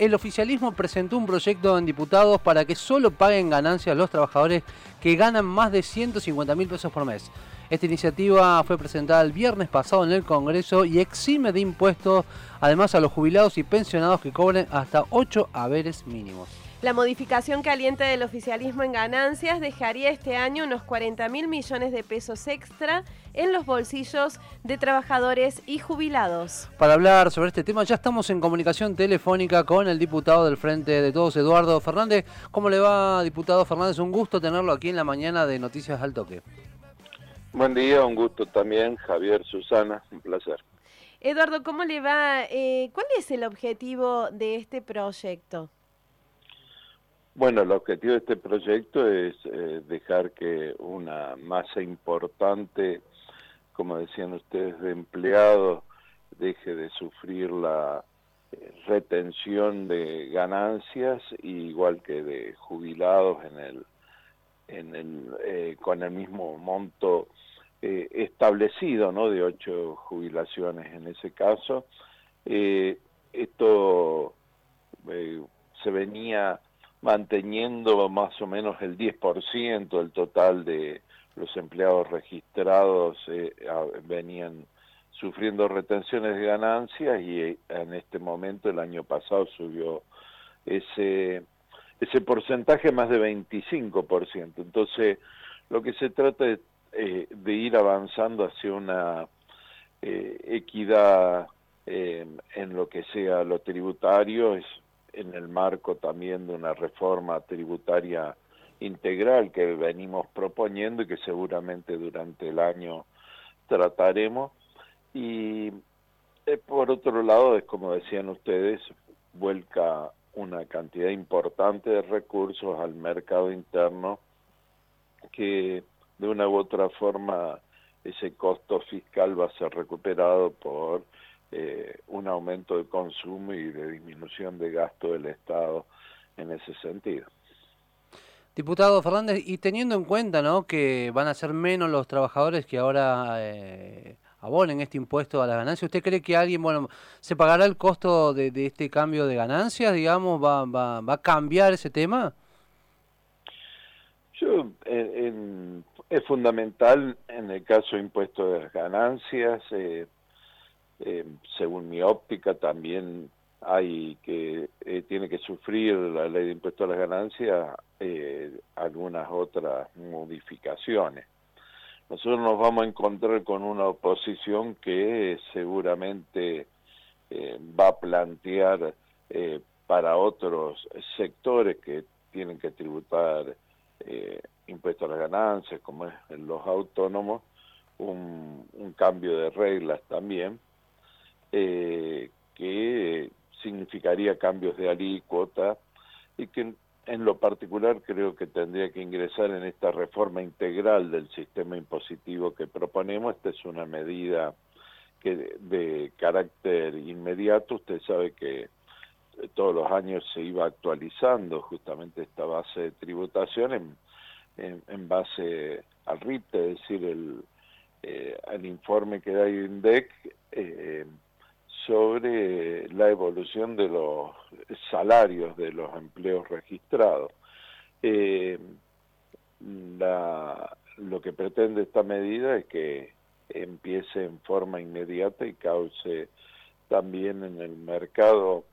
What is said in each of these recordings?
el oficialismo presentó un proyecto en diputados para que solo paguen ganancias los trabajadores que ganan más de 150 mil pesos por mes. Esta iniciativa fue presentada el viernes pasado en el Congreso y exime de impuestos además a los jubilados y pensionados que cobren hasta 8 haberes mínimos. La modificación caliente del oficialismo en ganancias dejaría este año unos 40 mil millones de pesos extra en los bolsillos de trabajadores y jubilados. Para hablar sobre este tema ya estamos en comunicación telefónica con el diputado del Frente de Todos, Eduardo Fernández. ¿Cómo le va, diputado Fernández? Un gusto tenerlo aquí en la mañana de Noticias al Toque. Buen día, un gusto también, Javier, Susana, un placer. Eduardo, ¿cómo le va? Eh, ¿Cuál es el objetivo de este proyecto? Bueno, el objetivo de este proyecto es eh, dejar que una masa importante, como decían ustedes, de empleados deje de sufrir la eh, retención de ganancias, igual que de jubilados en el, en el, eh, con el mismo monto establecido, ¿no? De ocho jubilaciones en ese caso. esto se venía manteniendo más o menos el 10% del total de los empleados registrados eh, venían sufriendo retenciones de ganancias y eh, en este momento el año pasado subió ese ese porcentaje más de 25%. Entonces, lo que se trata es eh, de ir avanzando hacia una equidad en lo que sea lo tributario, es en el marco también de una reforma tributaria integral que venimos proponiendo y que seguramente durante el año trataremos. Y eh, por otro lado, es como decían ustedes, vuelca una cantidad importante de recursos al mercado interno que de una u otra forma ese costo fiscal va a ser recuperado por eh, un aumento de consumo y de disminución de gasto del Estado en ese sentido. Diputado Fernández, y teniendo en cuenta ¿no? que van a ser menos los trabajadores que ahora eh, abonen este impuesto a las ganancias, ¿usted cree que alguien, bueno, se pagará el costo de, este cambio de ganancias, digamos, va, va, va a cambiar ese tema? Yo, es fundamental en el caso de impuesto de las ganancias, eh, eh, según mi óptica, también hay que eh, tiene que sufrir la ley de impuesto a las ganancias eh, algunas otras modificaciones. Nosotros nos vamos a encontrar con una oposición que seguramente va a plantear para otros sectores que tienen que tributar impuestos a las ganancias, como es los autónomos, un cambio de reglas también eh, que significaría cambios de alícuota y que en lo particular creo que tendría que ingresar en esta reforma integral del sistema impositivo que proponemos. Esta es una medida que de carácter inmediato. Usted sabe que todos los años se iba actualizando justamente esta base de tributación en, en, base al RIT, es decir, el, eh, al informe que da INDEC, eh, sobre la evolución de los salarios de los empleos registrados. Eh, lo que pretende esta medida es que empiece en forma inmediata y cause también en el mercado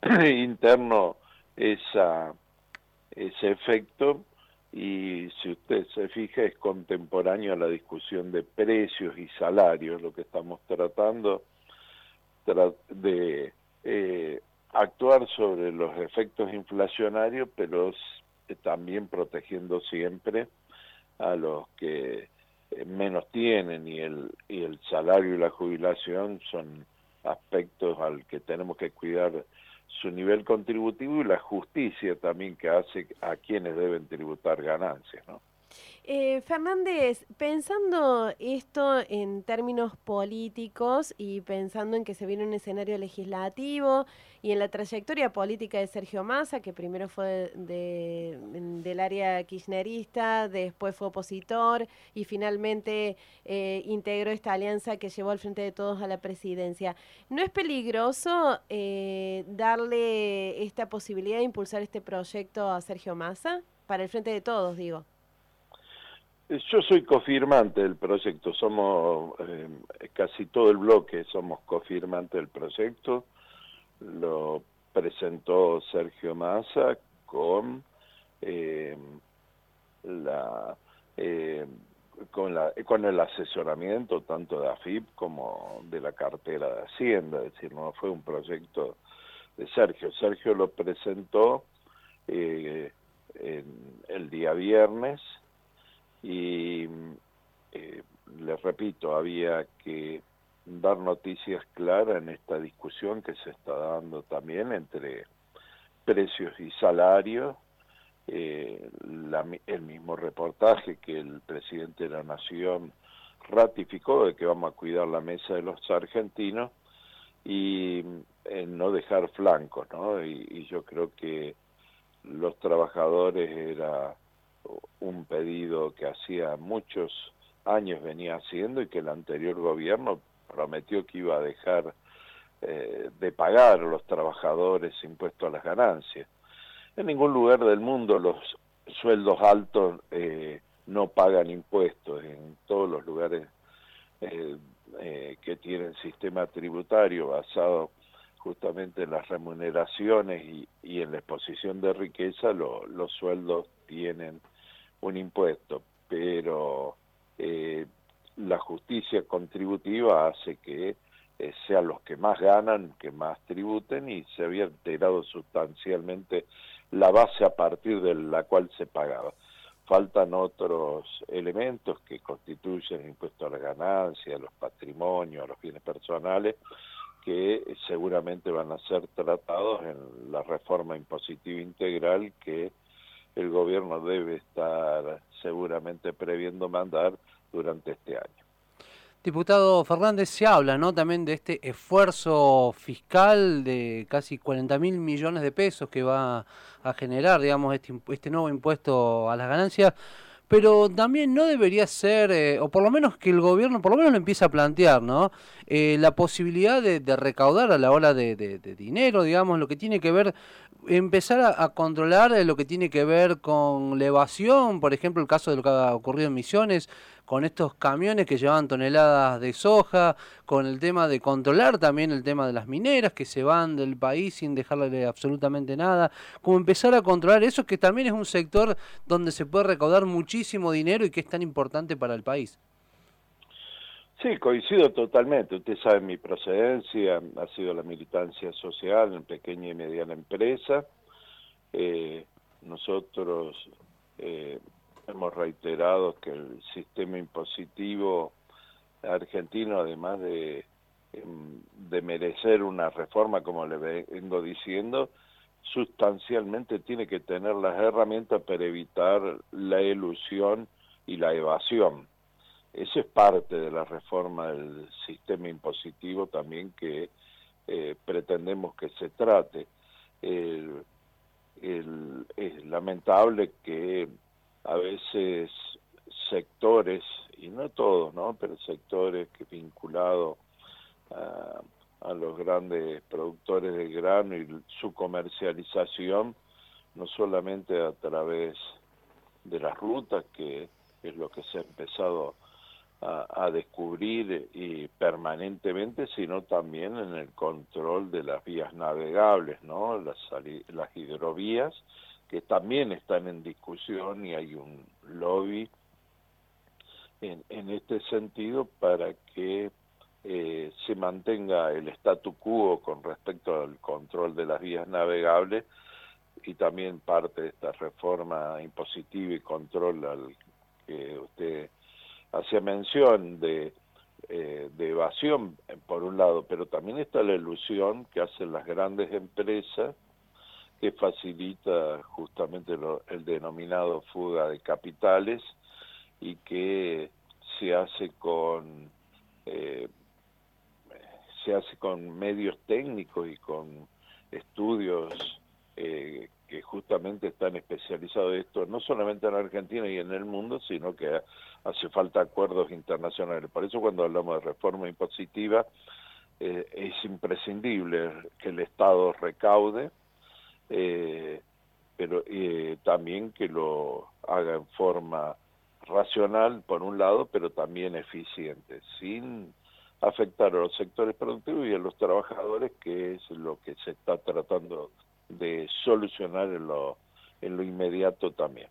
interno esa, ese efecto y si usted se fija es contemporáneo a la discusión de precios y salarios, lo que estamos tratando de eh, actuar sobre los efectos inflacionarios, pero también protegiendo siempre a los que eh, menos tienen y el, y el salario y la jubilación son aspectos al que tenemos que cuidar su nivel contributivo y la justicia también que hace a quienes deben tributar ganancias, ¿no? Eh, Fernández, pensando esto en términos políticos y pensando en que se viene un escenario legislativo y en la trayectoria política de Sergio Massa, que primero fue de, del área kirchnerista, después fue opositor y finalmente eh, integró esta alianza que llevó al frente de todos a la presidencia, ¿no es peligroso eh, darle esta posibilidad de impulsar este proyecto a Sergio Massa? Para el frente de todos, digo. Yo soy cofirmante del proyecto, somos eh, casi todo el bloque, somos cofirmante del proyecto. Lo presentó Sergio Massa con eh, la eh, con la con el asesoramiento tanto de AFIP como de la cartera de Hacienda, es decir, no fue un proyecto de Sergio. Sergio lo presentó el día viernes y eh, les repito, había que dar noticias claras en esta discusión que se está dando también entre precios y salarios. Eh, el mismo reportaje que el presidente de la Nación ratificó de que vamos a cuidar la mesa de los argentinos y no dejar flancos, ¿no? y yo creo que los trabajadores era un pedido que hacía muchos años venía haciendo y que el anterior gobierno prometió que iba a dejar eh, de pagar a los trabajadores impuestos a las ganancias. En ningún lugar del mundo los sueldos altos eh, no pagan impuestos. En todos los lugares eh, que tienen sistema tributario basado justamente en las remuneraciones y, y en la exposición de riqueza, los sueldos tienen un impuesto, pero eh, la justicia contributiva hace que eh, sean los que más ganan, que más tributen y se había alterado sustancialmente la base a partir de la cual se pagaba. Faltan otros elementos que constituyen el impuesto a la ganancia, a los patrimonios, a los bienes personales, que seguramente van a ser tratados en la reforma impositiva integral que el gobierno debe estar seguramente previendo mandar durante este año. Diputado Fernández, se habla ¿no? también de este esfuerzo fiscal de casi 40 mil millones de pesos que va a generar, digamos, este, este nuevo impuesto a las ganancias pero también no debería ser, eh, o por lo menos que el gobierno, por lo menos lo empiece a plantear, ¿no? Eh, la posibilidad de, recaudar a la hora de, dinero, digamos, lo que tiene que ver, empezar a, controlar lo que tiene que ver con la evasión, por ejemplo, el caso de lo que ha ocurrido en Misiones, con estos camiones que llevaban toneladas de soja, con el tema de controlar también el tema de las mineras que se van del país sin dejarle absolutamente nada, como empezar a controlar eso que también es un sector donde se puede recaudar muchísimo dinero y que es tan importante para el país. Sí, coincido totalmente. Usted sabe mi procedencia, ha sido la militancia social en pequeña y mediana empresa. Eh, nosotros eh, hemos reiterado que el sistema impositivo argentino, además de, em, de merecer una reforma, como le vengo diciendo, sustancialmente tiene que tener las herramientas para evitar la ilusión y la evasión. Eso es parte de la reforma del sistema impositivo también que eh, pretendemos que se trate. es lamentable que a veces sectores, y no todos, ¿no? pero sectores que vinculados a, a los grandes productores de grano y su comercialización, no solamente a través de las rutas, que es lo que se ha empezado a, descubrir y permanentemente, sino también en el control de las vías navegables, ¿no? las, las hidrovías, que también están en discusión y hay un lobby en, en este sentido para que eh, se mantenga el statu quo con respecto al control de las vías navegables y también parte de esta reforma impositiva y control al que usted hacía mención de, eh, de evasión por un lado, pero también está la ilusión que hacen las grandes empresas que facilita justamente el denominado fuga de capitales y que se hace con eh, se hace con medios técnicos y con estudios eh, que justamente están especializados esto, no solamente en Argentina y en el mundo, sino que hace falta acuerdos internacionales. Por eso cuando hablamos de reforma impositiva, eh, es imprescindible que el Estado recaude, eh, pero también que lo haga en forma racional, por un lado, pero también eficiente, sin afectar a los sectores productivos y a los trabajadores, que es lo que se está tratando de solucionar en lo, en lo inmediato también.